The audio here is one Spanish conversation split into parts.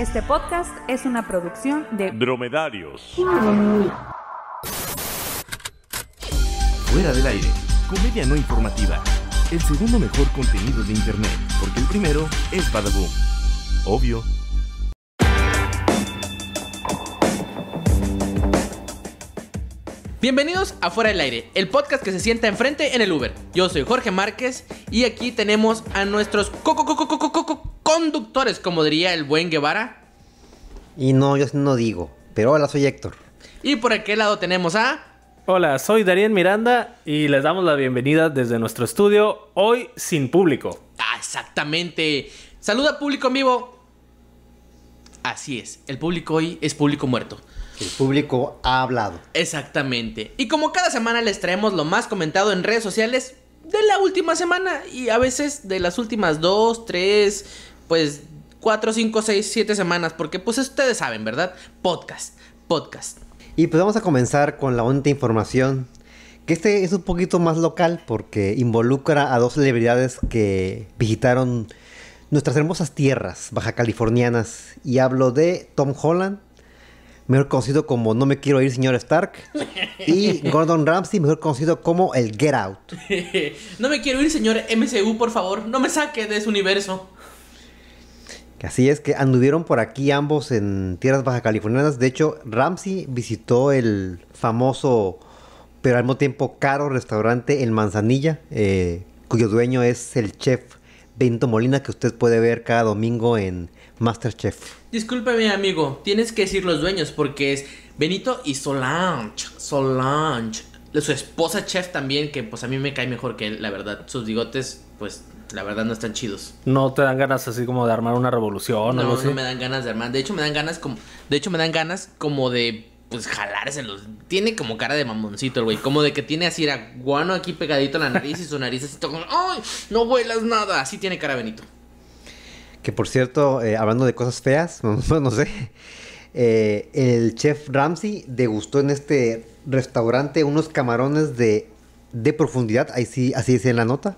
Este podcast es una producción de Dromedarios. Fuera del aire. Comedia no informativa. El segundo mejor contenido de internet. Porque el primero es Badaboom. Obvio. Bienvenidos a Fuera del Aire, el podcast que se sienta enfrente en el Uber. Yo soy Jorge Márquez y aquí tenemos a nuestros co co co co co co conductores, como diría el buen Guevara. Y no, yo no digo. Pero hola, soy Héctor. Y por aquel lado tenemos a... Hola, soy Darien Miranda y les damos la bienvenida desde nuestro estudio, hoy sin público. Ah, exactamente. Saluda público en vivo. Así es, el público hoy es público muerto. El público ha hablado. Exactamente. Y como cada semana les traemos lo más comentado en redes sociales de la última semana y a veces de las últimas dos, tres, pues cuatro, cinco, seis, siete semanas, porque pues ustedes saben, ¿verdad? Podcast, podcast. Y pues vamos a comenzar con la única información. Que este es un poquito más local porque involucra a dos celebridades que visitaron nuestras hermosas tierras baja californianas. Y hablo de Tom Holland, mejor conocido como No me quiero ir, señor Stark. Y Gordon Ramsay, mejor conocido como el Get Out. no me quiero ir, señor MCU, por favor. No me saque de ese universo. Así es que anduvieron por aquí ambos en tierras baja californianas. De hecho, Ramsey visitó el famoso, pero al mismo tiempo caro restaurante El Manzanilla, eh, cuyo dueño es el chef Benito Molina, que usted puede ver cada domingo en Masterchef. Discúlpeme, amigo, tienes que decir los dueños porque es Benito y Solange. Solange. Su esposa chef también, que pues a mí me cae mejor que él, la verdad. Sus bigotes, pues la verdad no están chidos. ¿No te dan ganas así como de armar una revolución o No, algo así? no me dan ganas de armar. De hecho, me dan ganas como. De hecho, me dan ganas como de. Pues jalárselos. Tiene como cara de mamoncito el güey. Como de que tiene así a guano aquí pegadito a la nariz y su nariz así todo como. ¡Ay! No huelas nada. Así tiene cara Benito. Que por cierto, eh, hablando de cosas feas, no, no sé, eh, el chef Ramsey degustó en este restaurante unos camarones de, de profundidad, ahí sí, así dice en la nota,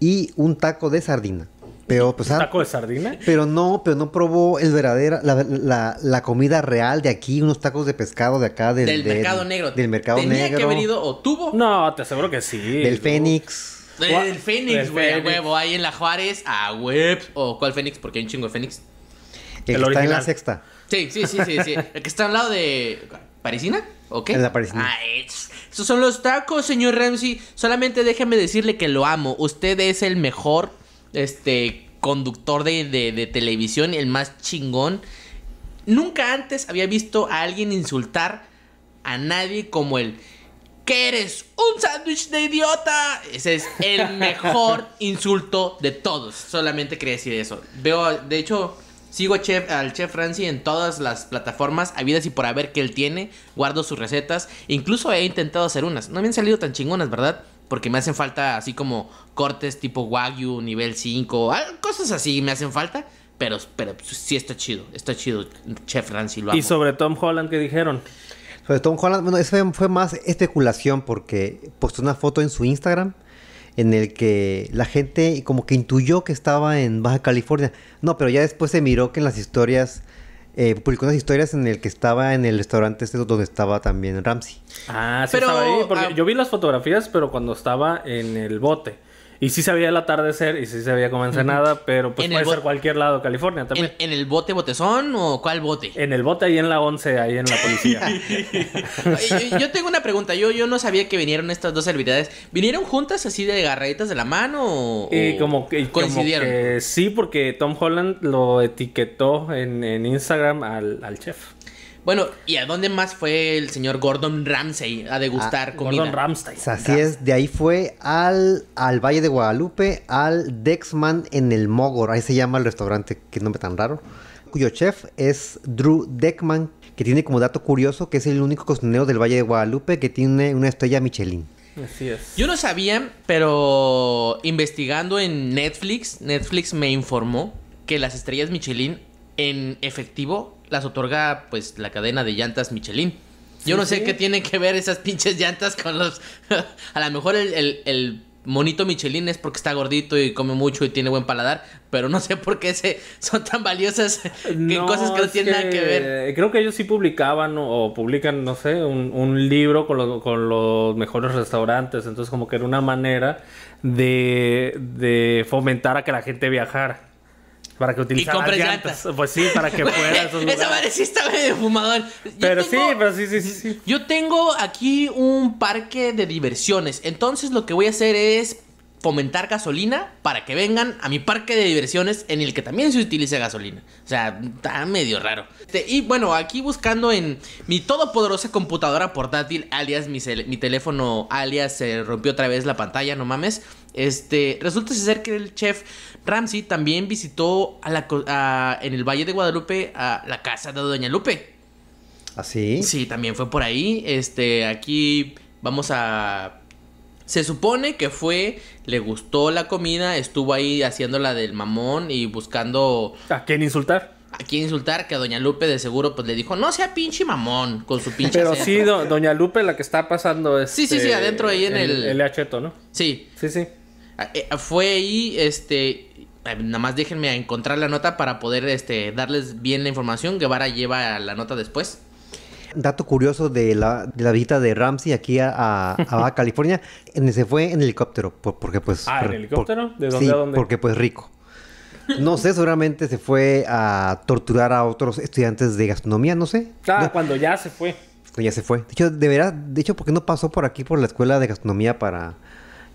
y un taco de sardina. Pero, pues, ¿Un ah, taco de sardina? pero no, pero no probó el verdadera, la, la- la comida real de aquí, unos tacos de pescado de acá. Del, Del de- mercado negro. Del mercado Tenía negro. que haber ido o tuvo. No, te aseguro que sí. Del Fénix. Del Fénix, güey, a huevo. Ahí en la Juárez, a web. ¿O cuál Fénix? Porque hay un chingo de Fénix. El, El que está en la sexta. Sí, sí, sí, sí, sí. El que está al lado de. ¿Parisina? ¿O qué? La Parisina. Ah, es- esos son los tacos, señor Ramsey. Solamente déjeme decirle que lo amo. Usted es el mejor este conductor de, de- de televisión, el más chingón. Nunca antes había visto a alguien insultar a nadie como el. ¿Qué eres? ¡Un sándwich de idiota! Ese es el mejor insulto de todos. Solamente quería decir eso. Veo, de hecho, sigo a chef, al chef Franci en todas las plataformas habidas y por haber que él tiene. Guardo sus recetas. Incluso he intentado hacer unas. No me han salido tan chingonas, ¿verdad? Porque me hacen falta así como cortes tipo Wagyu, nivel 5. al- Cosas así me hacen falta. Pero, pero sí está chido. Está chido, chef Franci. Lo amo. Y sobre Tom Holland, ¿qué dijeron? Sobre Tom Holland, bueno, eso fue, fue más especulación porque postó una foto en su Instagram en el que la gente como que intuyó que estaba en Baja California. No, pero ya después se miró que en las historias, eh, publicó unas historias en el que estaba en el restaurante este donde estaba también Ramsey. Ah, sí Pero, estaba ahí. Porque ah, yo vi las fotografías, pero cuando estaba en el bote. Y sí se veía el atardecer y sí se veía como Ensenada, pero pues En puede ser cualquier lado de California ¿En, también. en el bote botezón o cuál bote? En el bote ahí en la 11, ahí en la policía. Yo, yo tengo una pregunta. Yo, yo no sabía que vinieron estas dos celebridades. ¿Vinieron juntas así de agarraditas de la mano o, Y o como que, como coincidieron? que sí, porque Tom Holland lo etiquetó en, en Instagram al, al chef. Bueno, ¿y a dónde más fue el señor Gordon Ramsay a degustar comida? Gordon sea, así es, de ahí fue al, al Valle de Guadalupe, al Dexman en el Mogor, ahí se llama el restaurante, que nombre tan raro, cuyo chef es Drew Deckman, que tiene como dato curioso que es el único cocinero del Valle de Guadalupe que tiene una estrella Michelin. Así es. Yo no sabía, pero investigando en Netflix, Netflix me informó que las estrellas Michelin en efectivo las otorga pues la cadena de llantas Michelin. Yo no sé qué tienen que ver esas pinches llantas con los... a lo mejor el, el- el monito Michelin es porque está gordito y come mucho y tiene buen paladar, pero no sé por qué se, son tan valiosas que cosas que no tienen nada que ver. Creo que ellos sí publicaban o, o publican, no sé, un, un libro con, los- con los mejores restaurantes. Entonces, como que era una manera de, de fomentar a que la gente viajara. Para que utilizara compres llantas. llantas. Pues sí, para que fuera Esa madre sí está medio fumador. Yo Pero sí, pero sí, sí, sí. Yo tengo aquí un parque de diversiones. Entonces lo que voy a hacer es fomentar gasolina para que vengan a mi parque de diversiones en el que también se utilice gasolina. O sea, está medio raro. Este, y bueno, aquí buscando en mi todopoderosa computadora portátil, alias mi, mi teléfono, alias se rompió otra vez la pantalla, no mames. Este, resulta ser que el chef Ramsey también visitó a la, a- en el Valle de Guadalupe a la casa de Doña Lupe. ¿Así? Sí, también fue por ahí. Este, aquí vamos a. Se supone que fue, le gustó la comida, estuvo ahí haciéndola del mamón y buscando ¿A quién insultar? a quién insultar, que a Doña Lupe de seguro pues le dijo, no sea pinche mamón, con su pinche Pero acento". sí, do- Doña Lupe, la que está pasando es. Sí, sí, sí, adentro ahí en el- El Cheto, ¿no? Sí, Sí, sí. eh, fue ahí, este, nada más déjenme encontrar la nota para poder, este, darles bien la información. Guevara lleva la nota después. Dato curioso de la, de la visita de Ramsey aquí a, a- California, en se fue en helicóptero, por- porque pues... Ah, ¿en helicóptero? por- ¿De dónde sí, a dónde? porque pues rico. No sé, seguramente se fue a torturar a otros estudiantes de gastronomía, no sé. Ah, No, cuando ya se fue. pues ya se fue. De hecho, de veras, de hecho, ¿por qué no pasó por aquí por la escuela de gastronomía para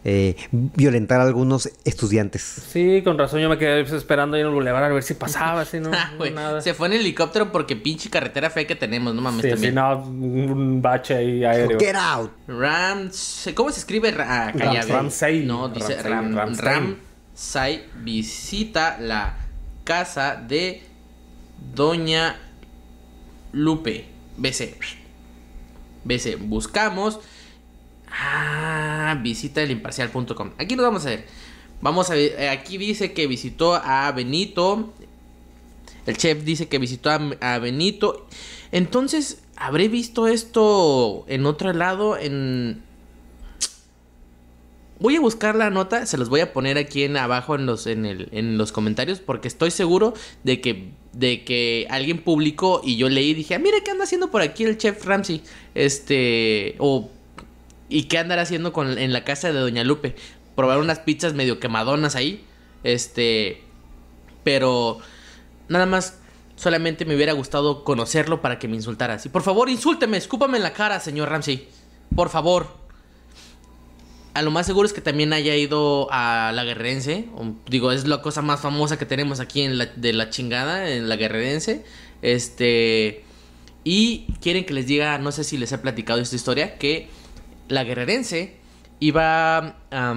eh, violentar a algunos estudiantes? Sí, con razón yo me quedé esperando ahí en el bulevar a ver si pasaba, así, no, Ah, no, nada. Se fue en helicóptero porque pinche carretera fea que tenemos, no mames Sí, también. sí, no, un bache ahí aéreo. Get out. Rams, ¿cómo se escribe? Ah, Ram-. Ramsey. No, dice Ramsey, Ram. Ramsay visita la casa de Doña Lupe. BC. BC. Buscamos. Ah, visita el imparcial.com. Aquí nos vamos a ver. Vamos a ver. eh, Aquí dice que visitó a Benito. El chef dice que visitó a, a Benito. Entonces, ¿habré visto esto en otro lado? En. Voy a buscar la nota, se los voy a poner aquí en abajo en los, en el, en los comentarios, porque estoy seguro de que, de que alguien publicó y yo leí y dije, ah, mira qué anda haciendo por aquí el chef Ramsey. Este. O. ¿Y qué andará haciendo con, en la casa de Doña Lupe? Probar unas pizzas medio quemadonas ahí. Este. Pero. Nada más. Solamente me hubiera gustado conocerlo para que me insultara así. Por favor, insúlteme, escúpame en la cara, señor Ramsey. Por favor. A lo más seguro es que también haya ido a la Guerrerense. Digo, es la cosa más famosa que tenemos aquí en la, de la chingada, en la Guerrerense. Este. Y quieren que les diga, no sé si les he platicado esta historia, que la Guerrerense iba a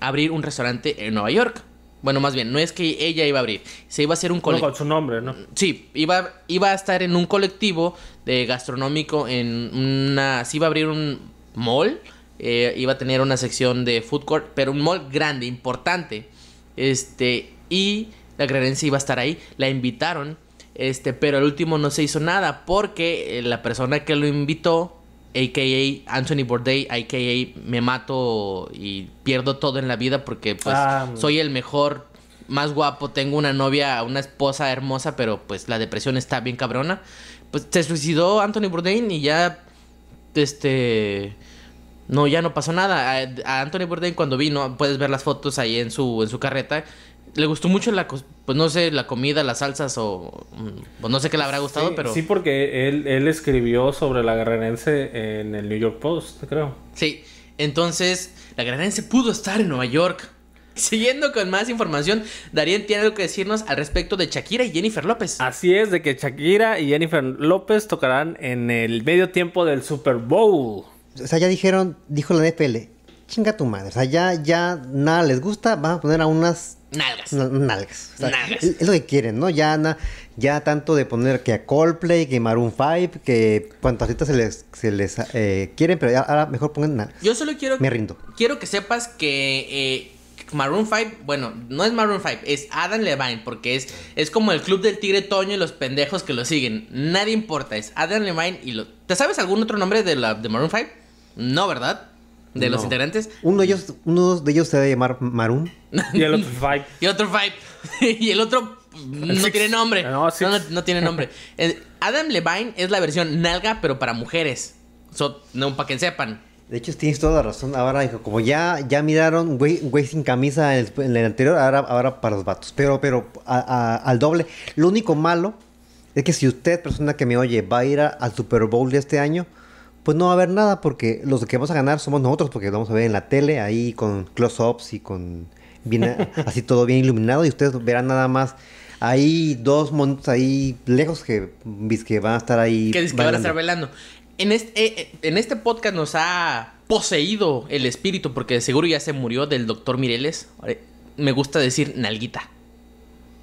abrir un restaurante en Nueva York. Bueno, más bien, no es que ella iba a abrir, se iba a hacer un No, colectivo. con su nombre, ¿no? Sí, iba, iba a estar en un colectivo de gastronómico en una... Sí iba a abrir un mall, eh, iba a tener una sección de food court, pero un mall grande, importante. Este, y la Guerrerense iba a estar ahí, la invitaron, este, pero al último no se hizo nada porque eh, la persona que lo invitó, a.k.a. Anthony Bourdain, a.k.a. me mato y pierdo todo en la vida porque pues Ah, soy el mejor, más guapo, tengo una novia, una esposa hermosa, pero pues la depresión está bien cabrona. Pues se suicidó Anthony Bourdain y ya, este, no, ya no pasó nada. A, a Anthony Bourdain cuando vino, puedes ver las fotos ahí en su, en su carreta. Le gustó mucho la, pues no sé, la comida, las salsas o, mm, pues no sé qué le habrá gustado, sí, pero Sí, porque él, él escribió sobre la guerrerense en el New York Post, creo. Sí, entonces la Guerrerense pudo estar en Nueva York. Siguiendo con más información, Darien tiene algo que decirnos al respecto de Shakira y Jennifer López. Así es, de que Shakira y Jennifer López tocarán en el medio tiempo del Super Bowl. O sea, ya dijeron, dijo la NFL, chinga tu madre. O sea, ya, ya nada les gusta, van a poner a unas Nalgas. na- nalgas. O sea, Nalgas. Es, es lo que quieren, ¿no? Ya, na- ya tanto de poner que a Coldplay, que Maroon 5, que cuantas citas se les, se les eh, quieren, pero ya, ahora mejor pongan nalgas. Yo solo quiero, Me rindo. quiero que sepas que eh, Maroon 5, bueno, no es Maroon 5, es Adam Levine, porque es, es como el club del tigre Toño y los pendejos que lo siguen. Nadie importa, es Adam Levine y lo... ¿Te sabes algún otro nombre de, la, de Maroon 5? No, ¿verdad? De los No. integrantes. Uno de ellos, uno de ellos se debe llamar Maroon. Y el otro Five. Y otro Five. y el otro no Six. tiene nombre. No, No, no, no tiene nombre. Eh, Adam Levine es la versión nalga, pero para mujeres. So, no, para que sepan. De hecho, tienes toda la razón. Ahora, como ya, ya miraron güey, güey sin camisa en el, en el anterior, ahora, ahora para los vatos. Pero, pero a- a- al doble. Lo único malo es que si usted, persona que me oye, va a ir a- al Super Bowl de este año, pues no va a haber nada porque los que vamos a ganar somos nosotros porque vamos a ver en la tele ahí con close-ups y con bien, así todo bien iluminado y ustedes verán nada más ahí dos montos ahí lejos que, que van a estar ahí. Que que van a estar bailando. En este, en este podcast nos ha poseído el espíritu, porque seguro ya se murió del doctor Mireles. Me gusta decir nalguita.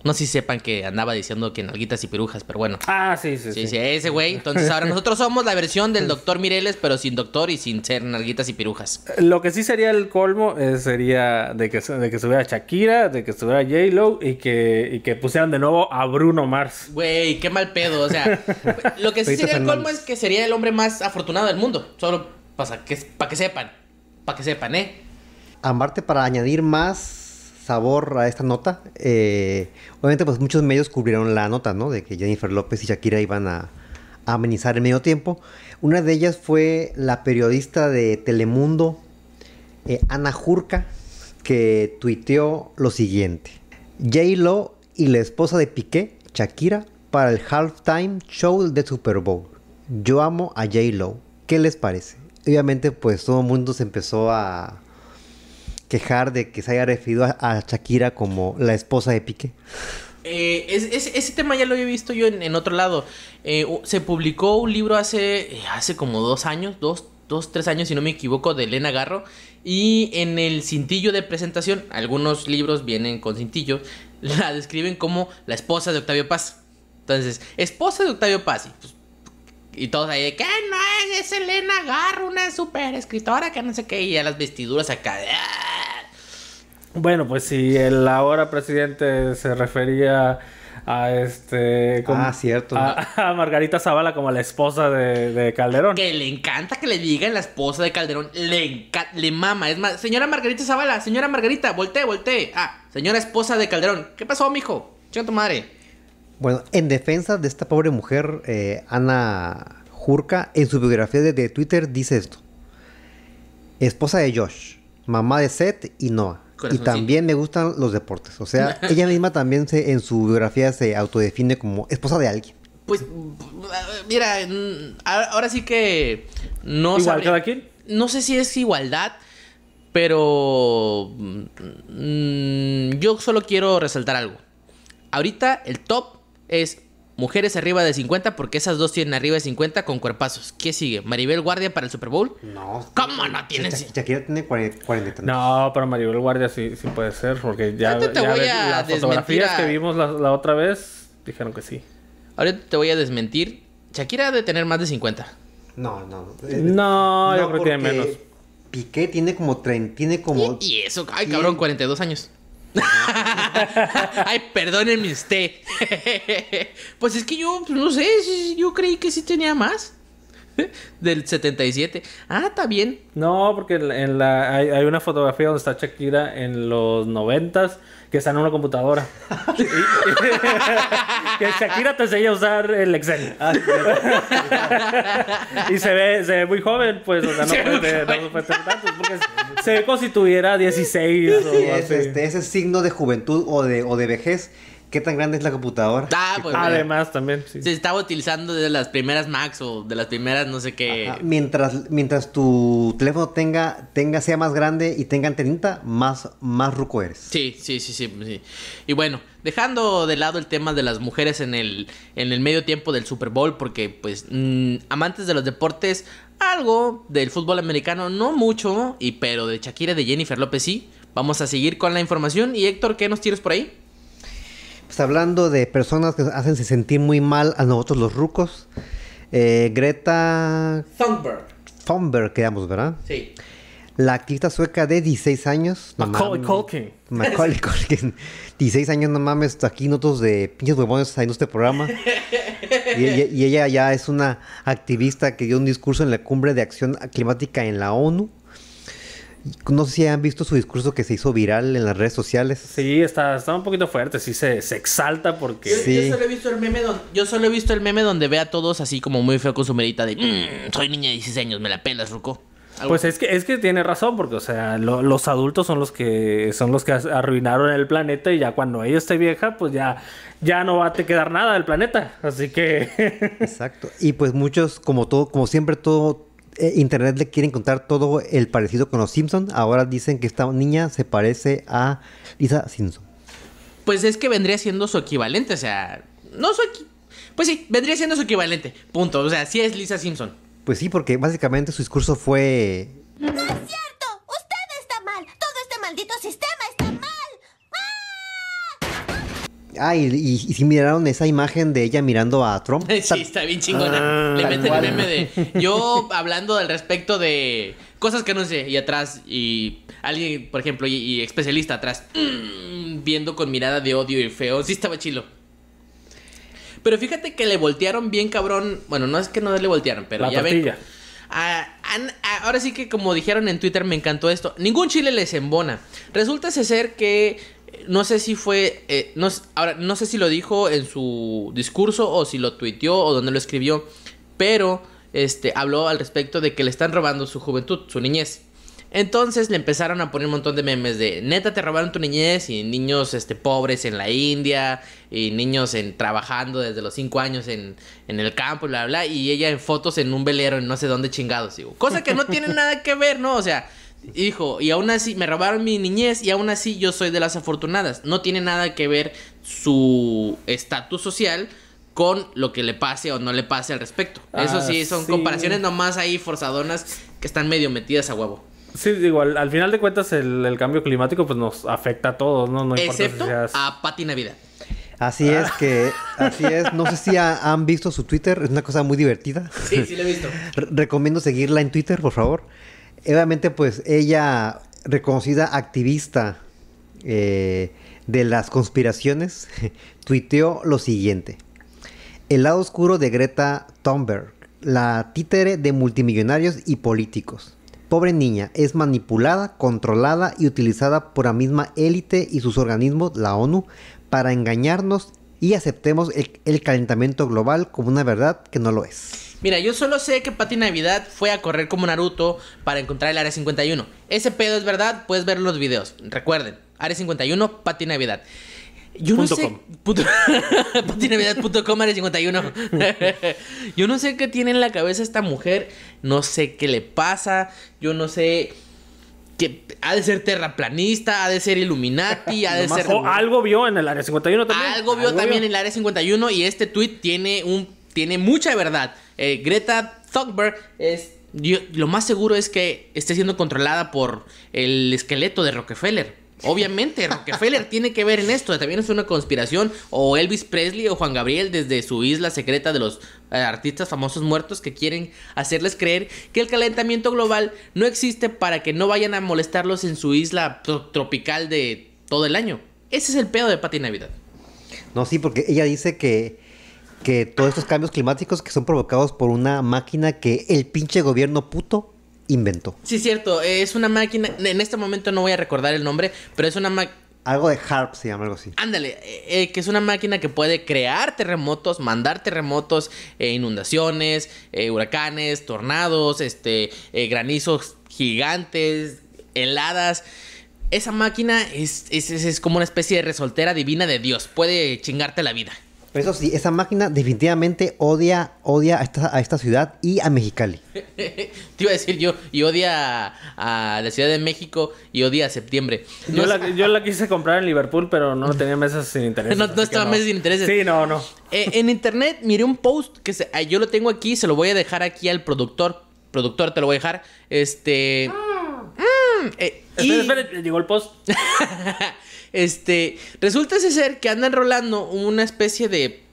No sé si sepan que andaba diciendo que nalguitas y pirujas, pero bueno. Ah, sí, sí, Sí, sí. sí, ese güey. Entonces ahora nosotros somos la versión del doctor Mireles, pero sin doctor y sin ser nalguitas y pirujas. Lo que sí sería el colmo eh, sería de que, de que estuviera Shakira, de que estuviera J-Lo y que, y que pusieran de nuevo a Bruno Mars. Güey, qué mal pedo. O sea, lo que sí sería el colmo es que sería el hombre más afortunado del mundo. Solo para que, pa' que sepan. Para que sepan, ¿eh? Aparte, para añadir más sabor a esta nota, eh, obviamente pues muchos medios cubrieron la nota, ¿no? De que Jennifer López y Shakira iban a, amenizar el medio tiempo. Una de ellas fue la periodista de Telemundo, eh, Ana Jurka, que tuiteó lo siguiente. J-Lo y la esposa de Piqué, Shakira, para el halftime show de Super Bowl. Yo amo a J-Lo. ¿Qué les parece? Obviamente pues todo el mundo se empezó a quejar de que se haya referido a, Shakira como la esposa de Piqué. Eh, es- es- ese tema ya lo había visto yo en, otro lado. Eh, se publicó un libro hace, hace como dos años, dos, dos, tres años, si no me equivoco, de Elena Garro. Y en el cintillo de presentación, algunos libros vienen con cintillo, la describen como la esposa de Octavio Paz. Entonces, esposa de Octavio Paz. Y, pues, todos ahí de que no es Elena Garro, una super escritora que no sé qué. Y a las vestiduras acá. Bueno, pues si el ahora presidente se refería a este... como- Ah, cierto. A, a Margarita Zavala como la esposa de, de Calderón. Que le encanta que le digan la esposa de Calderón. Le encanta, le mama. Es más, señora Margarita Zavala, señora Margarita, voltee, voltee. Ah, señora esposa de Calderón. ¿Qué pasó, mijo? Chinga tu madre. Bueno, en defensa de esta pobre mujer, eh, Ana Jurka, en su biografía de, de Twitter dice esto. Esposa de Josh, mamá de Seth y Noah. Y también me gustan los deportes. O sea, ella misma también se, en su biografía se autodefine como esposa de alguien. Pues, mira, mm, ahora sí que no Igual sabré- cada quien. No sé si es igualdad, pero mm, yo solo quiero resaltar algo. Ahorita el top es mujeres arriba de 50 porque esas dos tienen arriba de 50 con cuerpazos. ¿Qué sigue? Maribel Guardia para el Super Bowl. No. ¿Cómo no tienen? Shak- Shakira tiene 40, 40 y tantos. No, pero Maribel Guardia sí, sí puede ser, porque ya, te ya voy ves a las desmentir fotografías a- que vimos la, la otra vez dijeron que sí. Ahorita te voy a desmentir. Shakira debe tener más de 50. No, no. eh, No, yo creo que tiene menos. Piqué tiene como 30, tiene como... Y eso, ay Sí. cabrón, 42 años. ay, perdónenme usted. pues es que yo, pues, no sé, yo creí que sí tenía más. Del 77. Ah, está bien. No, porque en la, hay, hay una fotografía donde está Shakira en los noventas que está en una computadora. Y- que Shakira te enseña a usar el Excel. y se ve, se ve muy joven, pues, o sea, no Se ve puede, no puede tener tantos, porque se ve como si tuviera 16 o Sí, es así. este, ese signo de juventud o de, o de vejez. ¿Qué tan grande es la computadora? Ah, pues Además, también, sí. se estaba utilizando de las primeras Max o de las primeras no sé qué. Ajá, Mientras, mientras tu teléfono tenga, tenga, sea más grande y tenga antenita, más, más ruco eres. Sí, sí, sí, sí, sí. Y bueno, dejando de lado el tema de las mujeres en el, en el medio tiempo del Super Bowl, porque pues mm, amantes de los deportes, algo del fútbol americano, no mucho, y pero de Shakira y de Jennifer López sí. Vamos a seguir con la información. Y Héctor, ¿qué nos tienes por ahí? Pues hablando de personas que hacen sentir muy mal a nosotros los rucos, eh, Greta Thunberg. Thunberg, quedamos, ¿verdad? Sí. La activista sueca de 16 años. no Macaulay mames. Culkin. Macaulay Culkin. 16 años, no mames, aquí nosotros de pinches huevones haciendo este programa. Y ella ya es una activista que dio un discurso en la cumbre de acción climática en la ONU. No sé si han visto su discurso que se hizo viral en las redes sociales. Sí, está, está un poquito fuerte, sí se, se exalta porque... Yo, Sí. yo solo he visto el meme donde, yo solo he visto el meme donde ve a todos así como muy feo con su merita de "Mm, soy niña de 16 años, me la pelas, Ruco. Pues es que, es que tiene razón, porque, o sea, lo- los adultos son los que son los que arruinaron el planeta y ya cuando ella esté vieja, pues ya, ya no va a te quedar nada del planeta. Así que... Exacto. Y pues muchos, como todo, como siempre, todo eh, internet le quiere encontrar todo el parecido con los Simpson. Ahora dicen que esta niña se parece a Lisa Simpson. Pues es que vendría siendo su equivalente, o sea, no su equi- Pues sí, vendría siendo su equivalente. Punto. O sea, sí es Lisa Simpson. Pues sí, porque básicamente su discurso fue ¡No Ah, y, y- y si miraron esa imagen de ella mirando a Trump. Sí, está bien chingona. Le Tal meten el meme de yo hablando al respecto de cosas que no sé y atrás y alguien, por ejemplo, y, y especialista atrás mm, viendo con mirada de odio y feo. Sí estaba chilo. Pero fíjate que le voltearon bien cabrón. Bueno, no es que no le voltearon, pero La ya ven. Ah, ah, ahora sí que como dijeron en Twitter me encantó esto. Ningún chile les embona. Resulta ser que no sé si fue eh, no, ahora no sé si lo dijo en su discurso o si lo tuiteó o donde lo escribió, pero este habló al respecto de que le están robando su juventud, su niñez. Entonces le empezaron a poner un montón de memes de neta te robaron tu niñez y niños este pobres en la India y niños en trabajando desde los 5 años en, en el campo bla bla y ella en fotos en un velero en no sé dónde chingados, digo. Cosa que no tiene nada que ver, ¿no? O sea, hijo, y aún así me robaron mi niñez y aún así yo soy de las afortunadas. No tiene nada que ver su estatus social con lo que le pase o no le pase al respecto. Eso Ah, sí, son sí. comparaciones nomás ahí forzadonas que están medio metidas a huevo. Sí, digo, al, al final de cuentas el, el cambio climático pues nos afecta a todos, ¿no? No importa Excepto si seas... a Pati Navidad. Así es que, así es. No sé si ha- han visto su Twitter, es una cosa muy divertida. Sí, sí lo he visto. Re- recomiendo seguirla en Twitter, por favor. Obviamente, pues ella, reconocida activista eh, de las conspiraciones, tuiteó lo siguiente. El lado oscuro de Greta Thunberg, la títere de multimillonarios y políticos. Pobre niña, es manipulada, controlada y utilizada por la misma élite y sus organismos, la ONU, para engañarnos y aceptemos el, el calentamiento global como una verdad que no lo es. Mira, yo solo sé que Pati Navidad fue a correr como Naruto para encontrar el Área 51. Ese pedo es verdad, puedes ver los videos. Recuerden, Área 51, Pati Navidad. Yo no sé. com. Punto, patinavidad.com, Área 51. yo no sé qué tiene en la cabeza esta mujer. No sé qué le pasa. Yo no sé. Que ha de ser terraplanista, ha de ser Illuminati, ha de ser. o algo vio en el área 51 también. Algo vio también en el área 51 y este tweet tiene un tiene mucha verdad. Eh, Greta Thunberg es yo- lo más seguro es que esté siendo controlada por el esqueleto de Rockefeller. Obviamente, Rockefeller tiene que ver en esto. También es una conspiración. O Elvis Presley o Juan Gabriel desde su isla secreta de los eh, artistas famosos muertos que quieren hacerles creer que el calentamiento global no existe para que no vayan a molestarlos en su isla tro- tropical de todo el año. Ese es el pedo de Pati Navidad. No, sí, porque ella dice que, que todos estos cambios climáticos que son provocados por una máquina que el pinche gobierno puto inventó. Sí, cierto, es una máquina, en este momento no voy a recordar el nombre, pero es una máquina... Algo de HARP se llama algo así. Ándale, eh, eh, que es una máquina que puede crear terremotos, mandar terremotos, eh, inundaciones, eh, huracanes, tornados, este, eh, granizos gigantes, heladas. Esa máquina es, es- es como una especie de resoltera divina de Dios. Puede chingarte la vida. Pero eso sí, esa máquina definitivamente odia, odia a esta, a esta ciudad y a Mexicali. Te iba a decir yo, y odia a, a la Ciudad de México y odia a septiembre. Yo, No la, yo la quise comprar en Liverpool, pero no tenía mesas sin intereses. No- no estaba mesas sin intereses. Sí, no, no. Eh, en internet miré un post que se- ah, yo lo tengo aquí, se lo voy a dejar aquí al productor. Productor, te lo voy a dejar. Este. mm, eh, y- Espera, espera, llegó el post. este. Resulta ese ser que anda enrolando una especie de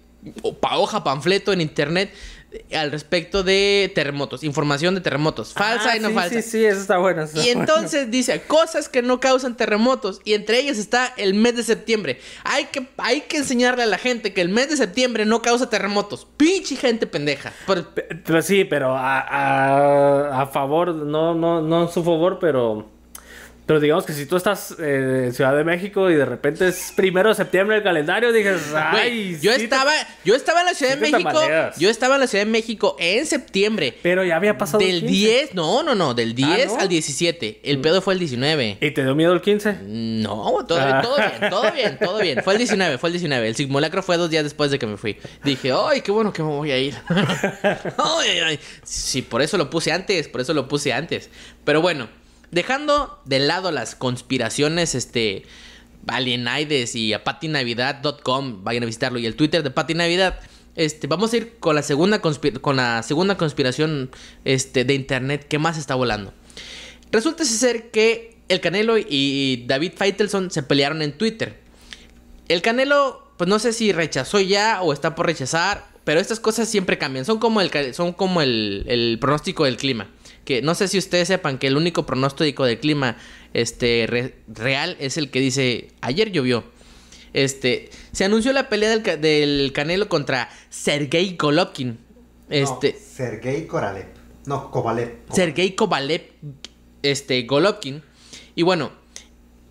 hoja, panfleto en internet eh, al respecto de terremotos. Información de terremotos. Falsa Ah, y no sí, falsa. Sí, sí, eso está bueno. eso Y está bueno. entonces dice cosas que no causan terremotos. Y entre ellas está el mes de septiembre. Hay que, hay que enseñarle a la gente que el mes de septiembre no causa terremotos. Pinche gente pendeja. Pero sí, pero a, a, a favor, no, no, no en su favor, pero Pero digamos que si tú estás eh, en Ciudad de México y de repente es primero de septiembre el calendario, dices, ay, Güey, yo sí te- estaba, yo estaba en la Ciudad sí de México. Yo estaba en la Ciudad de México en septiembre. Pero ya había pasado el Del 15. 10, no, no, no, del 10 ¿no? al 17. El pedo fue el 19. ¿Y te dio miedo el 15? No, todo, Ah. todo bien, todo bien, todo bien. Fue el 19, fue el 19. El simulacro fue dos días después de que me fui. Dije, ay, qué bueno que me voy a ir. ay, ay, ay. Sí, por eso lo puse antes, por eso lo puse antes. Pero bueno, dejando de lado las conspiraciones, este, alienides y a patinavidad.com, vayan a visitarlo, y el Twitter de Pati Navidad. Este, vamos a ir con la segunda, con la segunda conspiración este, de internet que más está volando. Resulta ser que el Canelo y David Faitelson se pelearon en Twitter. El Canelo, pues no sé si rechazó ya o está por rechazar, pero estas cosas siempre cambian. Son como el, son como el pronóstico del clima. Que no sé si ustedes sepan que el único pronóstico del clima este, re- real es el que dice ayer llovió. Este, se anunció la pelea del, del Canelo contra Sergei Golovkin. Este, No, Sergei Koralev. No, Kovalev. Sergei Kovalev, este, Golovkin. Y bueno,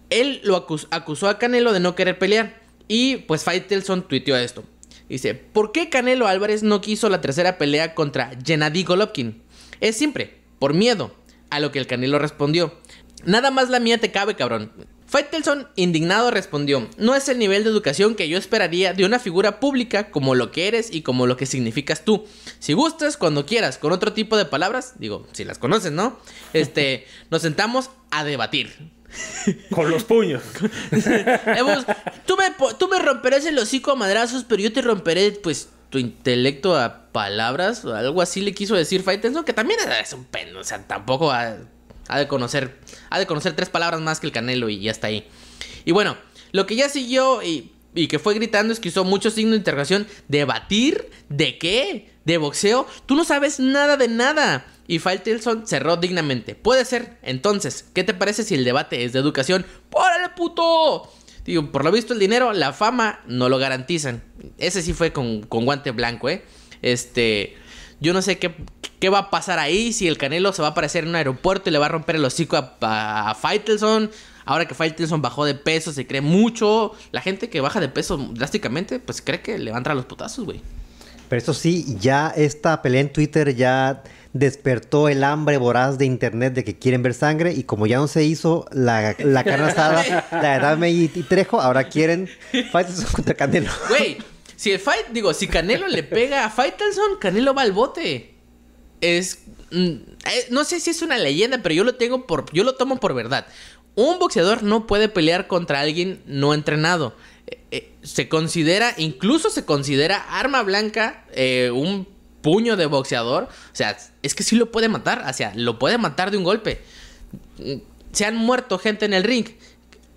él lo acus- acusó a Canelo de no querer pelear. Y pues Faitelson tuiteó esto. Dice, ¿por qué Canelo Álvarez no quiso la tercera pelea contra Gennady Golovkin? Es simple, por miedo. A lo que el Canelo respondió, nada más la mía te cabe, cabrón. Faitelson, indignado, respondió, no es el nivel de educación que yo esperaría de una figura pública como lo que eres y como lo que significas tú. Si gustas, cuando quieras, con otro tipo de palabras, digo, si las conoces, ¿no? Este, nos sentamos a debatir. Con los puños. Me, tú me romperás el hocico a madrazos, pero yo te romperé, pues, tu intelecto a palabras. O algo así le quiso decir Faitelson, que también es un peno. O sea, tampoco ha, de conocer. Ha de conocer tres palabras más que el Canelo y ya está ahí. Y bueno, lo que ya siguió y, que fue gritando es que usó muchos signos de interrogación. ¿Debatir? ¿De qué? ¿De boxeo? Tú no sabes nada de nada. Y Faitelson cerró dignamente. Puede ser. Entonces, ¿qué te parece si el debate es de educación? ¡Pórale, puto! Digo, por lo visto el dinero, la fama, no lo garantizan. Ese sí fue con, con guante blanco, ¿eh? Este... Yo no sé qué, qué va a pasar ahí, si el Canelo se va a aparecer en un aeropuerto y le va a romper el hocico a, a, Faitelson. Ahora que Faitelson bajó de peso, se cree mucho. La gente que baja de peso drásticamente, pues cree que le van a entrar los putazos, güey. Pero eso sí, ya esta pelea en Twitter ya despertó el hambre voraz de internet de que quieren ver sangre y como ya no se hizo la, la carne asada, la de Dame y, y Trejo, ahora quieren Faitelson contra Canelo. Güey, si el fight, digo, si Canelo le pega a Faitelson, Canelo va al bote. Es. mm, eh, no sé si es una leyenda, pero yo lo tengo por. Yo lo tomo por verdad. Un boxeador no puede pelear contra alguien no entrenado. Eh, eh, se considera, incluso se considera arma blanca un puño de boxeador. O sea, es que sí lo puede matar. O sea, lo puede matar de un golpe. Se han muerto gente en el ring.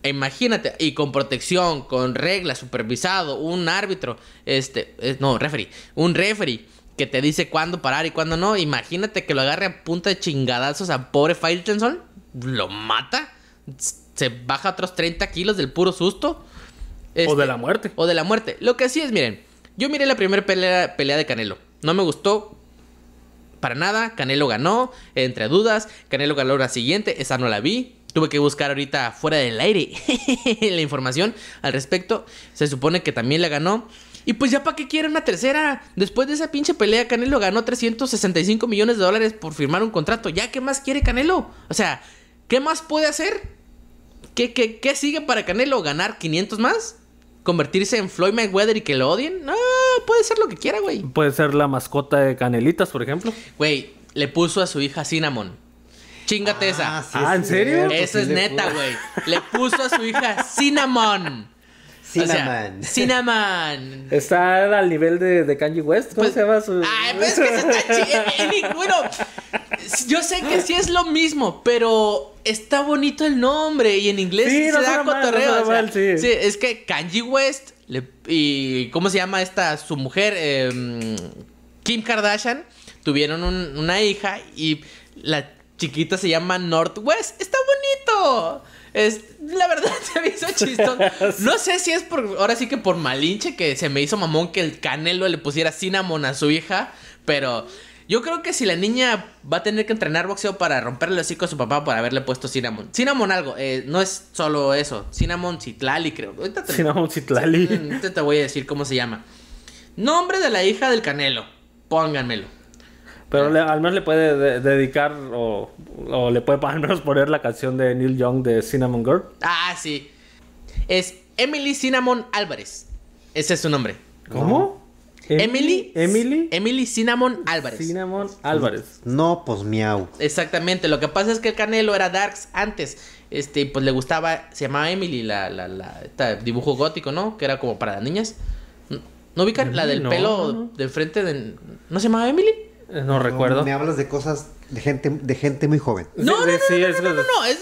Imagínate, y con protección, con reglas, supervisado, un árbitro, este, no, referee, un referee que te dice cuándo parar y cuándo no. Imagínate que lo agarre a punta de chingadazos a pobre Faitelson, lo mata, se baja otros 30 kilos del puro susto. O Este, de la muerte. O de la muerte. Lo que sí es, miren, yo miré la primera pelea, pelea de Canelo, no me gustó para nada. Canelo ganó, entre dudas. Canelo ganó la siguiente, esa no la vi. Tuve que buscar ahorita fuera del aire la información al respecto. Se supone que también la ganó. Y pues ya para qué quiere una tercera. Después de esa pinche pelea, Canelo ganó 365 millones de dólares por firmar un contrato. ¿Ya qué más quiere Canelo? O sea, ¿qué más puede hacer? ¿Qué, qué, qué sigue para Canelo? ¿Ganar 500 más? ¿Convertirse en Floyd Mayweather y que lo odien? No, puede ser lo que quiera, güey. Puede ser la mascota de Canelitas, por ejemplo. Güey, le puso a su hija Cinnamon. Chingate esa. sí Ah, ¿en serio? Eso sí es neta, güey. Le puso a su hija Cinnamon. O sea, Cinnamon. Cinnamon. Está al nivel de, de Kanye West. ¿Cómo Pues- se llama su.? Ay, pues es que se está chi- en- en- Bueno, yo sé que sí es lo mismo, pero está bonito el nombre y en inglés Sí, se no da suena mal, no cotorreo. suena o sea, mal, sí. es que Kanye West le- y ¿cómo se llama esta su mujer? Eh, Kim Kardashian tuvieron un- una hija y la chiquita se llama Northwest. Está bonito. Es, la verdad se me hizo chistoso. No sé si es por, ahora sí que por malinche que se me hizo mamón que el Canelo le pusiera cinnamon a su hija, pero Yo creo que si la niña va a tener que entrenar boxeo para romperle el hocico a su papá por haberle puesto Cinnamon. Cinnamon algo, eh, no es solo eso. Cinnamon Citlali, creo. Ahorita te, Cinnamon Citlali. ahorita te voy a decir cómo se llama. Nombre de la hija del Canelo. Pónganmelo. Pero le- al menos le puede de- dedicar o, o le puede al menos poner la canción de Neil Young de Cinnamon Girl. Ah, sí. Es Emily Cinnamon Álvarez. Ese es su nombre. ¿Cómo? Emily. Emily Emily Cinnamon Álvarez. Cinnamon Álvarez. No, pues miau. Exactamente. Lo que pasa es que el Canelo era Darks antes. Este, pues le gustaba. Se llamaba Emily, la, la, la esta dibujo gótico, ¿no? Que era como para las niñas. ¿No- ¿No ubican? La del No, pelo no, del frente de. ¿No se llamaba Emily? Eh, No recuerdo. Me hablas de cosas de gente, de gente muy joven. No, no, de- no, no, es no, es-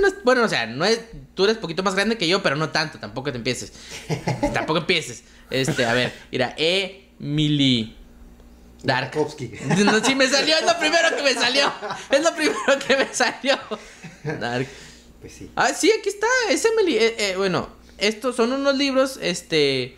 no es- bueno, o sea, no es, tú eres poquito más grande que yo, pero no tanto, tampoco te empieces. tampoco empieces. Este, a ver, mira, Emily Dark. No, sí me salió, es lo primero que me salió. Es lo primero que me salió. Dark. Pues sí. Ah, sí, aquí está, es Emily. Eh, eh, bueno, estos son unos libros, este,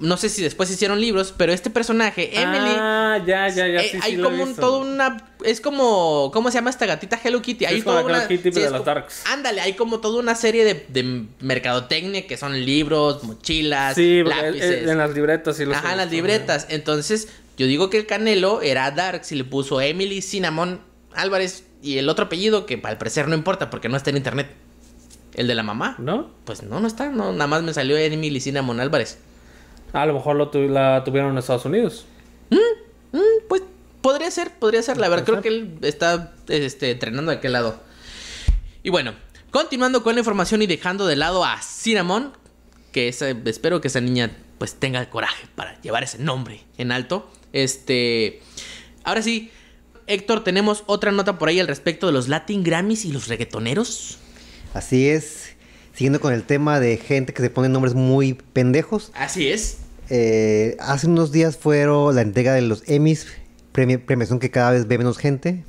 no sé si después hicieron libros, pero este personaje, Emily, Ah, ya, ya, ya. eh, sí, hay como un, todo una. Es como. ¿Cómo se llama esta gatita Hello Kitty? Sí, Hay es como una. Hello Kitty, pero de las Darks. Ándale, hay como toda una serie de, de mercadotecnia que son libros, mochilas, lápices. en las libretas sí lo Ajá, en las libretas. Entonces, yo digo que el Canelo era Darks y le puso Emily Cinnamon Álvarez y el otro apellido que al parecer no importa porque no está en internet. El de la mamá. ¿No? Pues no, no está. No, nada más me salió Emily Cinnamon Álvarez. A lo mejor lo tu- la tuvieron en Estados Unidos. Mm, pues podría ser, podría ser. La verdad, creo que él está este, entrenando de aquel lado. Y bueno, continuando con la información y dejando de lado a Cinnamon, que esa- espero que esa niña pues tenga el coraje para llevar ese nombre en alto. Este, ahora sí, Héctor, tenemos otra nota por ahí al respecto de los Latin Grammys y los reggaetoneros. Así es. Siguiendo con el tema de gente que se pone nombres muy pendejos. Así es. eh, hace unos días fueron la entrega de los Emmys, premi- premiación que cada vez ve menos gente.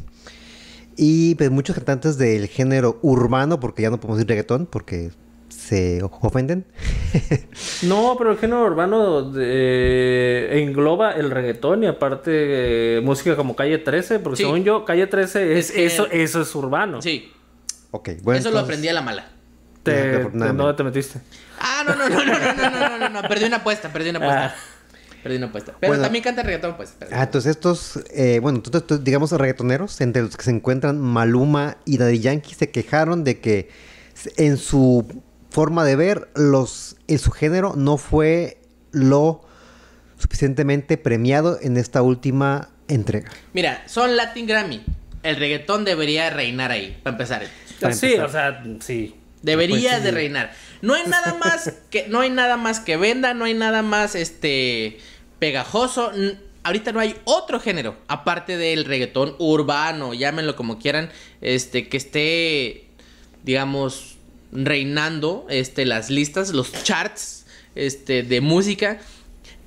Y pues muchos cantantes del género urbano, porque ya no podemos decir reggaetón, porque se ofenden. No, pero el género urbano eh, engloba el reggaetón y aparte eh, música como Calle 13, porque Sí. según yo, Calle 13 es, Es que- eso, eso es urbano. Sí, ok, bueno. eso lo aprendí a la mala. Te, te-. ¿Dónde te metiste? Ah, no, no, no, no, no, no, no, no, no, no, perdí una apuesta, perdí una apuesta. Ah. Perdí una apuesta. Pero Bueno. también canta reggaetón, pues. Ah, entonces estos, eh, bueno, entonces, estos, digamos reggaetoneros, entre los que se encuentran Maluma y Daddy Yankee, se quejaron de que en su forma de ver, los, en su género no fue lo suficientemente premiado en esta última entrega. Mira, son Latin Grammy. El reggaetón debería reinar ahí, para empezar. Para sí, empezar. o sea, sí. Debería Pues sí. de reinar. No hay nada más que no hay nada más que venda, no hay nada más este pegajoso. Ahorita no hay otro género aparte del reggaetón urbano, llámenlo como quieran, este que esté digamos reinando este las listas, los charts este de música.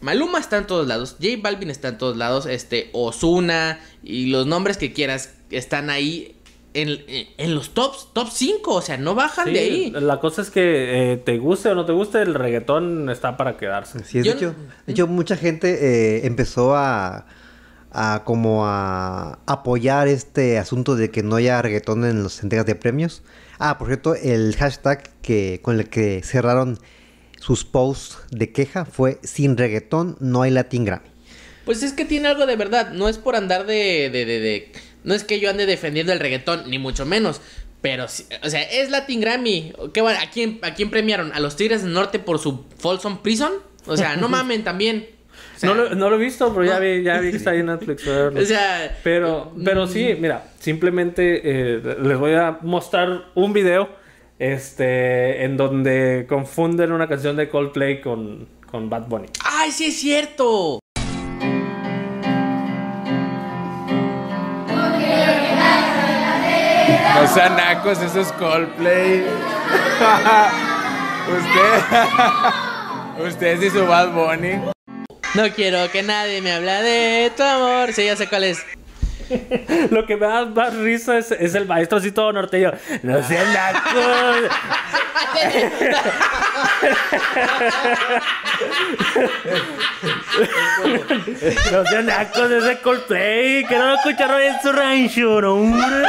Maluma está en todos lados, J Balvin está en todos lados, este Ozuna y los nombres que quieras están ahí en, en los tops, top 5, o sea, no bajan Sí, de ahí. La cosa es que eh, te guste o no te guste, el reggaetón está para quedarse. Así es, de, hecho, no- de hecho, mucha gente eh, empezó a, a como a apoyar este asunto de que no haya reggaetón en las entregas de premios. Ah, por cierto, el hashtag que con el que cerraron sus posts de queja fue sin reggaetón no hay Latin Grammy. Pues es que tiene algo de verdad, no es por andar de, de, de, de- No es que yo ande defendiendo el reggaetón, ni mucho menos. Pero, o sea, es Latin Grammy. ¿Qué va? ¿A, quién, ¿A quién premiaron? ¿A los Tigres del Norte por su Folsom Prison? O sea, no mamen también. O sea, no, lo, no lo he visto, pero ya vi, ya vi que está ahí en Netflix. O sea, Pero, pero sí, mira, simplemente eh, les voy a mostrar un video este, en donde confunden una canción de Coldplay con, con Bad Bunny. ¡Ay, sí es cierto! No sean nacos, eso es Coldplay. Usted. Usted sí su Bad Bunny. No quiero que nadie me hable de tu amor. Sí, ya sé cuál es. Lo que me da más risa es, es el maestro así todo norteño. No sean nacos. No sean nacos ese Coldplay. Que no lo escucharon en su rancho, no, hombre.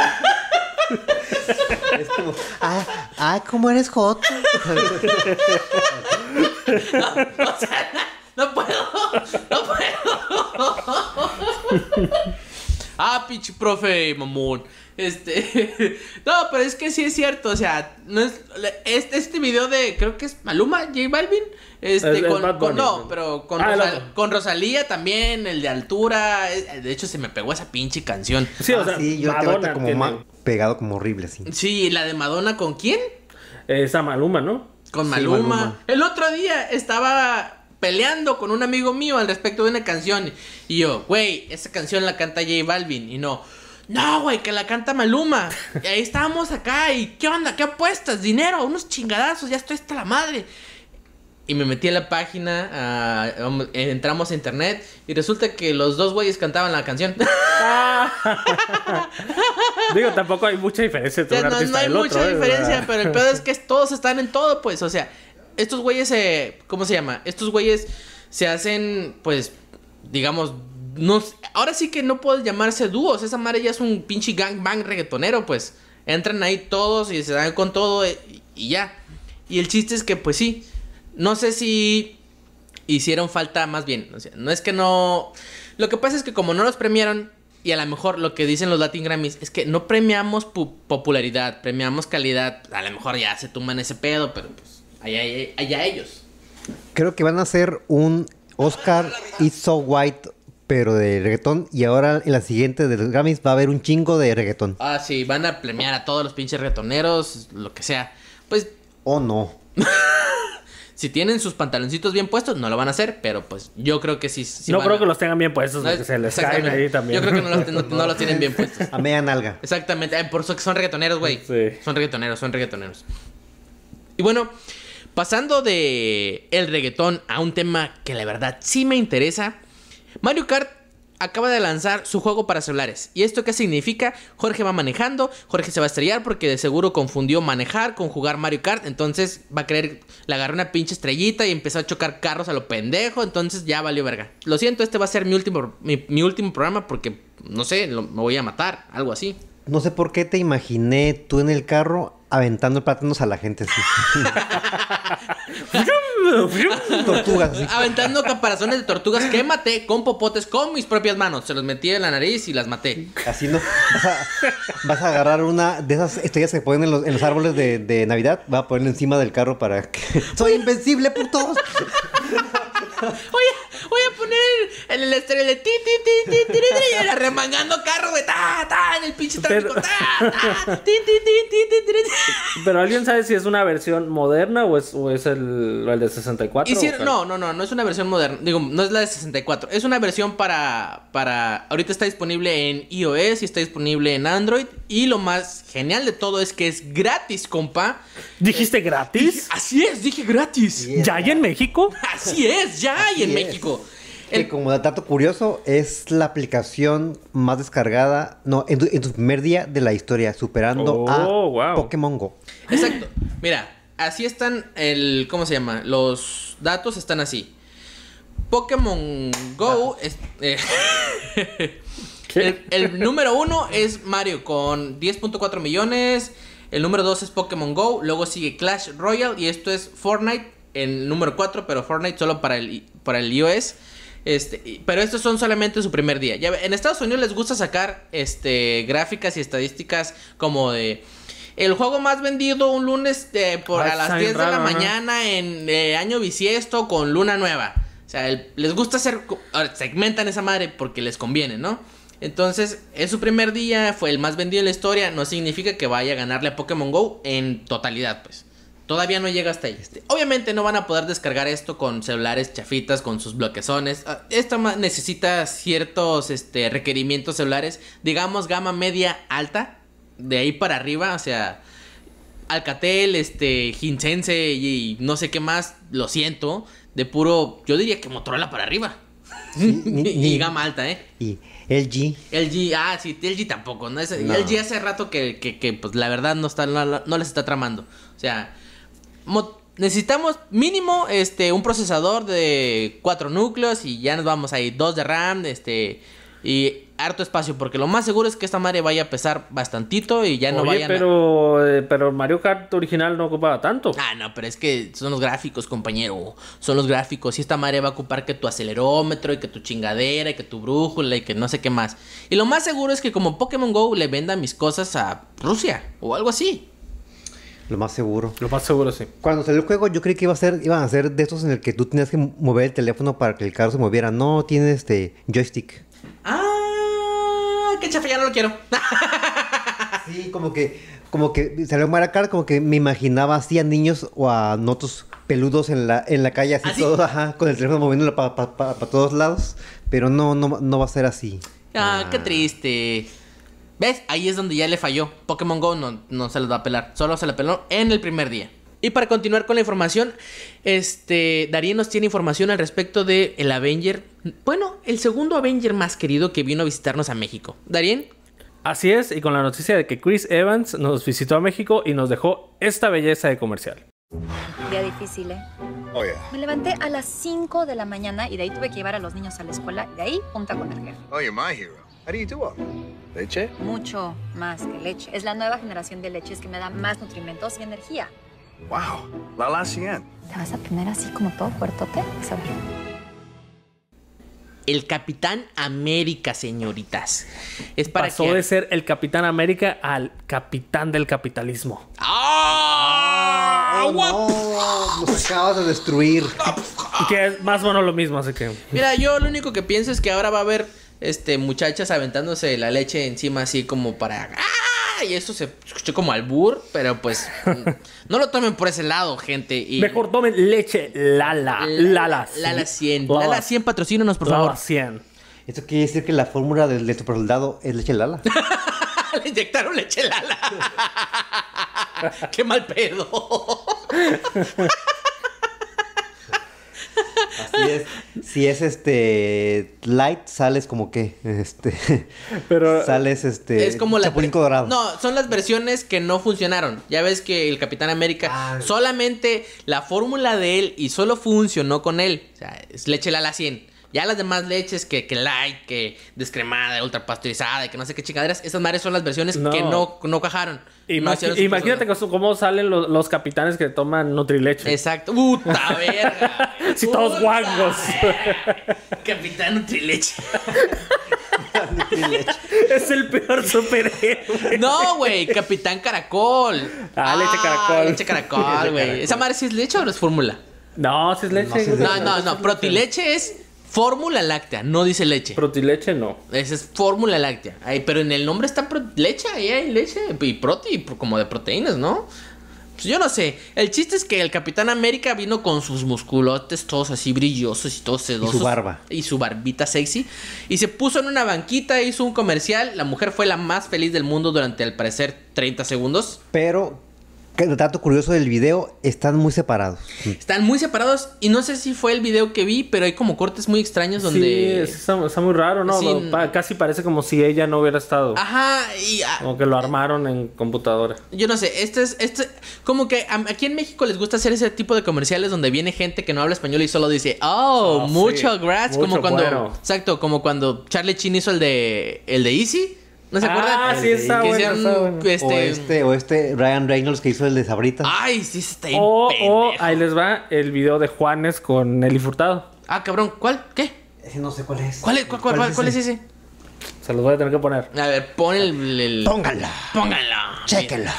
Es como, ah, ah, ¿cómo eres hot? O sea, no puedo. No puedo. Ah, pinche profe, mamón. Este. No, pero es que sí es cierto. O sea, no es. Este, este video de. Creo que es Maluma, J Balvin. Este, Es- es con, Bunny, no, ¿no? pero con, Ah, con Rosalía también, el de altura. eh, De hecho, se me pegó esa pinche canción. Sí, o Ah, sea, sí, yo te Madonna como tiene- ma- pegado como horrible, sí. Sí, la de Madonna, ¿con quién? Esa Maluma, ¿no? Con Sí. Maluma. El otro día estaba peleando con un amigo mío al respecto de una canción. Y yo, güey, esa canción la canta J Balvin. Y no, no, güey, que la canta Maluma. Y ahí estábamos acá. ¿Y qué onda? ¿Qué apuestas? ¿Dinero? Unos chingadazos. Ya estoy hasta la madre. Y me metí a la página, vamos, entramos a internet y resulta que los dos güeyes cantaban la canción. Digo, tampoco hay mucha diferencia O entre sea, un no, artista no hay y el mucha otro. ¿eh? diferencia, O pero el pedo es que todos están en todo, pues. O sea, estos güeyes, eh, ¿cómo se llama? Estos güeyes se hacen, pues, digamos, no, ahora sí que no pueden llamarse dúos. Esa madre ya es un pinche gangbang reggaetonero, pues. Entran ahí todos y se dan con todo y ya. Y el chiste es que, pues sí, no sé si hicieron falta más bien. O sea, no es que no. Lo que pasa es que como no los premiaron, y a lo mejor lo que dicen los Latin Grammys es que no premiamos pu- popularidad, premiamos calidad. A lo mejor ya se tumban ese pedo, pero pues allá, allá, ellos. Creo que van a hacer un Oscar It's So White, pero de reggaetón. Y ahora en la siguiente de los Grammys va a haber un chingo de reggaetón. Ah, sí, van a premiar a todos los pinches retoneros, lo que sea. Pues ¿O no? si tienen sus pantaloncitos bien puestos, no lo van a hacer, pero pues yo creo que sí. sí no van creo a- que los tengan bien puestos No, porque se les caen exactamente. ahí también. Yo creo que no los, no- no los tienen bien puestos. A media nalga. Exactamente, eh, por eso que son reggaetoneros, güey. Sí. Son reggaetoneros, son reggaetoneros. Y bueno, pasando de el reggaetón a un tema que la verdad sí me interesa, Mario Kart acaba de lanzar su juego para celulares. ¿Y esto qué significa? Jorge va manejando, Jorge se va a estrellar porque de seguro confundió manejar con jugar Mario Kart, entonces va a creer, le agarró una pinche estrellita y empezó a chocar carros a lo pendejo, entonces ya valió verga. Lo siento, este va a ser mi último, mi, último programa porque, no sé, me voy a matar, algo así. No sé por qué te imaginé tú en el carro aventando plátanos a la gente así. Tortugas así. Aventando caparazones de tortugas que maté con popotes con mis propias manos. Se los metí en la nariz y las maté. Así no. Vas a, vas a agarrar una de esas estrellas que ponen en los, en los árboles de, de Navidad. Va a ponerla encima del carro para que. ¡Soy invencible, putos! Voy a, voy a poner en el estéreo de ti, ti, ti, ti, ti, ti, y era remangando carro, güey. Ta, ta, en el pinche tráfico. Pero- Ta, ta, ti, ti, ti, ti, ti, ti, ti. Pero alguien sabe si es una versión moderna o es, o es el, el de 64. Hicieron- no, no, no, no es una versión moderna. Digo, no es la de 64. Es una versión para, para. Ahorita está disponible en iOS y está disponible en Android. Y lo más genial de todo es que es gratis, compa. ¿Dijiste gratis? Así es, dije gratis. ¿Ya hay en México? Así es, ya hay en Así es. México. Que El- como dato curioso, es la aplicación más descargada, no, en, tu- en su primer día de la historia, superando Oh, a wow. Pokémon Go. Exacto. Mira, así están el. ¿Cómo se llama? Los datos están así. Pokémon Go. es- eh, el, el número uno es Mario con 10.4 millones. El número dos es Pokémon Go. Luego sigue Clash Royale. Y esto es Fortnite. El número 4, pero Fortnite solo para el, para el iOS. Este, pero estos son solamente su primer día. Ya, en Estados Unidos les gusta sacar este, gráficas y estadísticas como de el juego más vendido un lunes eh, por Ah, a las bien 10 de la mañana en eh, año bisiesto con luna nueva. O sea, el- les gusta hacer segmentan esa madre porque les conviene, ¿no? Entonces, es su primer día, fue el más vendido en la historia, no significa que vaya a ganarle a Pokémon Go en totalidad, pues. Todavía no llega hasta ahí. Este, obviamente no van a poder descargar esto con celulares chafitas, con sus bloquezones. Ah, Esto necesita ciertos este, requerimientos celulares, digamos gama media alta, de ahí para arriba, o sea, Alcatel, este, Hinsense y no sé qué más, lo siento, de puro, yo diría que Motorola para arriba. ni- y ni- gama alta, ¿eh? Y LG, LG, ah, sí, LG tampoco, ¿no? Es- No. LG hace rato que, que, que, pues la verdad no, está, no, no les está tramando. O sea, necesitamos mínimo este un procesador de cuatro núcleos y ya nos vamos ahí, dos de RAM, este y harto espacio, porque lo más seguro es que esta madre vaya a pesar bastantito y ya no Oye, vayan pero, eh, pero Mario Kart original no ocupaba tanto. Ah, no, pero es que son los gráficos, compañero. Son los gráficos. Y esta madre va a ocupar que tu acelerómetro y que tu chingadera y que tu brújula y que no sé qué más. Y lo más seguro es que como Pokémon Go le venda mis cosas a Rusia o algo así. Lo más seguro. Lo más seguro sí. Cuando salió el juego, yo creí que iba a ser, iban a ser de estos en el que tú tenías que mover el teléfono para que el carro se moviera. No, tiene este joystick. Ah, qué chafa, ya no lo quiero. Sí, como que, como que salió Mario Kart, como que me imaginaba así a niños o a notos peludos en la, en la calle, así ¿Ah, sí? todo, ajá, con el teléfono moviéndolo para todos lados. Pero no, no, no va a ser así. ah, qué triste. ¿Ves? Ahí es donde ya le falló. Pokémon Go no, no se les va a pelar. Solo se le peló en el primer día. Y para continuar con la información, este Darien nos tiene información al respecto de el Avenger. Bueno, el segundo Avenger más querido que vino a visitarnos a México. Darien, Así es, y con la noticia de que Chris Evans nos visitó a México y nos dejó esta belleza de comercial. Día difícil, ¿eh? Oh, yeah. Me levanté a las 5 de la mañana y de ahí tuve que llevar a los niños a la escuela y de ahí junta con el jefe. Oh, you're my hero. How do you do all? Leche? Mucho más que leche. Es la nueva generación de leches que me da más nutrimentos y energía. Wow. La la cien. ¿Te vas a poner así como todo fuertote? A ver. el Capitán América, señoritas. Es para Pasó que de ser el Capitán América al Capitán del Capitalismo. ¡Ah! Oh, no, nos acabas de destruir. Y que es más o menos lo mismo, así que... Mira, yo lo único que pienso es que ahora va a haber este muchachas aventándose la leche encima así como para ¡Ah! y eso se escuchó como albur, pero pues no lo tomen por ese lado, gente. Y Mejor tomen leche Lala. Lala. Lala 100. Lala, Lala 100 patrocínanos, por Lala favor. 100. Esto quiere decir que la fórmula del, del supersoldado es leche Lala. Le inyectaron leche Lala. Qué mal pedo. Así es. Si es este light, sales como que este Pero- sales este es como la chapulín colorado. No, son las versiones que no funcionaron. Ya ves que el Capitán América Ah. solamente la fórmula de él y solo funcionó con él. O sea, es leche Lala 100. Ya las demás leches que, que light, que descremada, ultra pasteurizada y que no sé qué chingaderas, esas madres son las versiones No. que no, no cajaron. No imagínate cómo salen los, los capitanes que toman Nutrileche. Exacto. Puta verga. Sí, todos guangos. verga. Capitán Nutrileche. es el peor superhéroe. No, güey, Capitán Caracol. Ah, leche caracol. Leche caracol, güey. ¿Esa madre sí es leche o no es fórmula? No, si es leche. sí es No, no, no. Protileche es fórmula láctea, no dice leche. Protileche no. Esa es fórmula láctea. Ay, pero en el nombre está leche, ahí hay leche y proti, como de proteínas, ¿no? Pues yo no sé. El chiste es que el Capitán América vino con sus musculotes todos así brillosos y todos sedosos. barba. Y su barbita sexy. Y se puso en una banquita, hizo un comercial. La mujer fue la más feliz del mundo durante al parecer 30 segundos. Pero dato curioso del video están muy separados. Están muy separados y no sé si fue el video que vi, pero hay como cortes muy extraños donde... Sí, está, está muy raro, ¿no? Sí. Pa- casi parece como si ella no hubiera estado. Ajá, y... ah, Como que lo armaron en computadora. Yo no sé, este es, este, como que aquí en México les gusta hacer ese tipo de comerciales donde viene gente que no habla español y solo dice, oh, Oh, muchas sí, gracias, como mucho cuando, bueno. exacto, como cuando Charlie Chin hizo el de, el de Easy, ¿no se Ah, acuerdan? sí, está Que bueno, hicieron, está bueno. este, O este, o este Ryan Reynolds que hizo el de Sabritas. ay, sí, está bien O, o ahí les va el video de Juanes con Nelly Furtado. Ah, cabrón, ¿cuál? ¿Qué? Ese no sé cuál es. ¿Cuál es, cuál, cuál, cuál- cuál es ese? Se los voy a tener que poner. A ver, pon el... el- Póngala. Póngala. Chéquenla.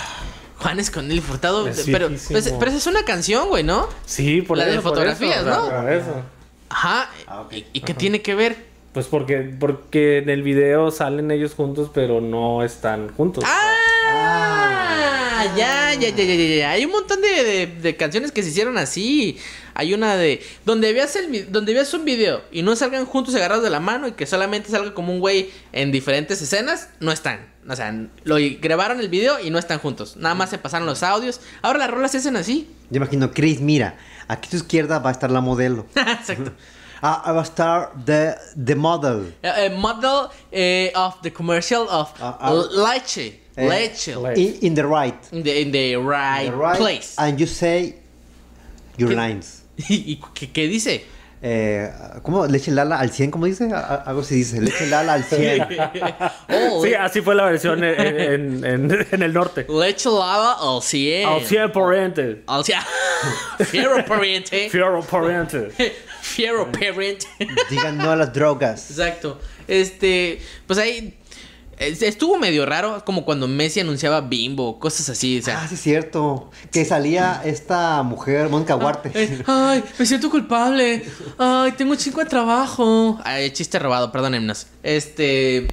Juanes con Nelly Furtado, Es pero, pues, pero esa es una canción, güey, ¿no? Sí, por La de eso, por fotografías, eso, ¿no? por eso. Ajá, ¿y, y qué tiene que ver? Pues porque, porque en el video salen ellos juntos, pero no están juntos. Ah, ya, ya, ya, ya, ya, ya. Hay un montón de, de- de canciones que se hicieron así. Hay una de donde veas el donde veas un video y no salgan juntos agarrados de la mano y que solamente salga como un güey en diferentes escenas, no están. O sea, lo grabaron el video y no están juntos. Nada más se pasaron los audios. Ahora las rolas se hacen así. Yo imagino, Chris, mira, aquí a tu izquierda va a estar la modelo. Exacto. Ah, va a estar the, the model. Eh, eh, model eh, of the commercial of leche. Eh, leche. le- In, in the right. In the, in the right, The right. place. And you say Your ¿Qué? lines. ¿Y, y qué, qué dice? Eh, ¿Cómo? ¿Leche Lala al 100? ¿Cómo dice? Algo así dice. Leche Lala al 100. Oh, Sí, así fue la versión en, en- en- en el norte. leche lava al 100. Al 100 pariente. Al 100. Fiero pariente. Fiero pariente. Fiero pariente. Digan no a las drogas. Exacto. Este, pues ahí es- estuvo medio raro, como cuando Messi anunciaba Bimbo, cosas así, o sea. Ah, sí, es cierto. Que salía esta mujer, Mónica Huarte. Eh, Ay, me siento culpable. Ay, tengo un chingo de trabajo. Ay, chiste robado, perdónennos. Este.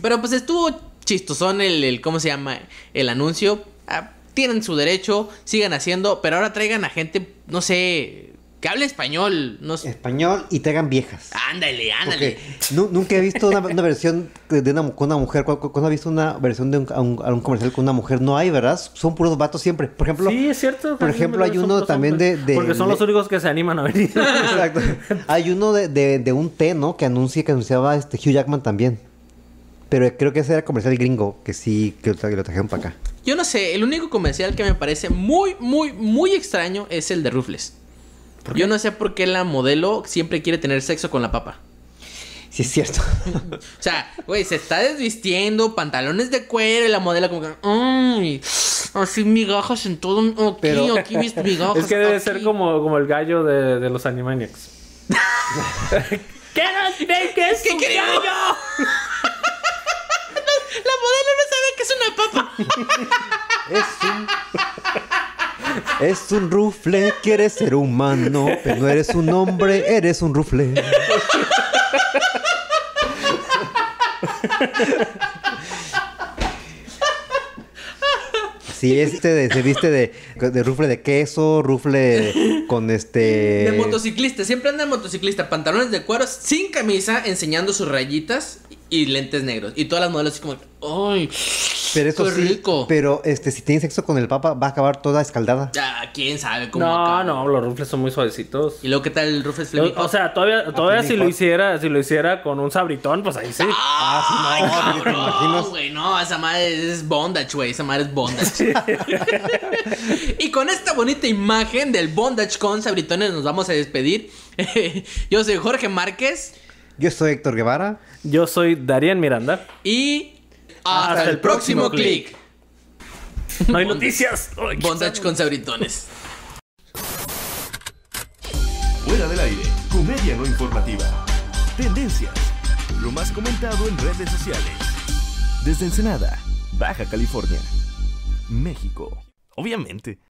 Pero pues estuvo chistosón el, el ¿cómo se llama? El anuncio. Ah, tienen su derecho, sigan haciendo, pero ahora traigan a gente, no sé, que hable español. No sé. Español y traigan viejas. Ándale, ándale. Porque nunca he visto una, una versión de una, con una mujer. ¿Cu- cu- ¿Cuándo has visto una versión de un, a un, a un comercial con una mujer? No hay, ¿verdad? Son puros vatos siempre. Por ejemplo, Sí, es cierto. por ejemplo, hay uno también de, Porque son los únicos que se animan a venir. Exacto. Hay uno de, de- de un té, ¿no? Que anuncia, que anunciaba este Hugh Jackman también. Pero creo que ese era comercial gringo, que sí, que lo, tra- que lo trajeron para acá. Yo no sé, el único comercial que me parece muy, muy, muy extraño es el de Rufles. Yo no sé por qué la modelo siempre quiere tener sexo con la papa. Sí, es cierto. O sea, güey, se está desvistiendo, pantalones de cuero y la modelo como que... ¡Ay! Así migajas en todo... Aquí, Pero- aquí mis migajas. es que debe aquí. ser como, como el gallo de, de los Animaniacs. ¿Qué no es ¿Qué quería? La modelo no sabe que es una papa. Es un. Es un rufle, quieres ser humano, pero no eres un hombre, eres un rufle. Sí, este de- se viste de, de rufle de queso, rufle con este. De motociclista, siempre anda de motociclista, pantalones de cuero, sin camisa, enseñando sus rayitas y lentes negros. Y todas las modelos así como, ¡ay! Pero eso qué sí, rico! pero este, si tiene sexo con el papa, va a acabar toda escaldada. Ya, quién sabe cómo No, acaba. no, los rufles son muy suavecitos. Y luego, ¿qué tal el Rufles Flaming O, sea, todavía, todavía si lo hiciera, si lo hiciera con un sabritón, pues ahí sí. ¡Ay, no, ¿te cabrón, imaginas? güey! No, esa madre es bondage, güey. Esa madre es bondage. y con esta bonita imagen del bondage con sabritones nos vamos a despedir. Yo soy Jorge Márquez Yo soy Héctor Guevara. Yo soy Darien Miranda. y hasta, el próximo clic. No hay noticias. Bondage con sabritones. Fuera del aire, comedia no informativa. Tendencias. Lo más comentado en redes sociales. Desde Ensenada, Baja California. México. Obviamente.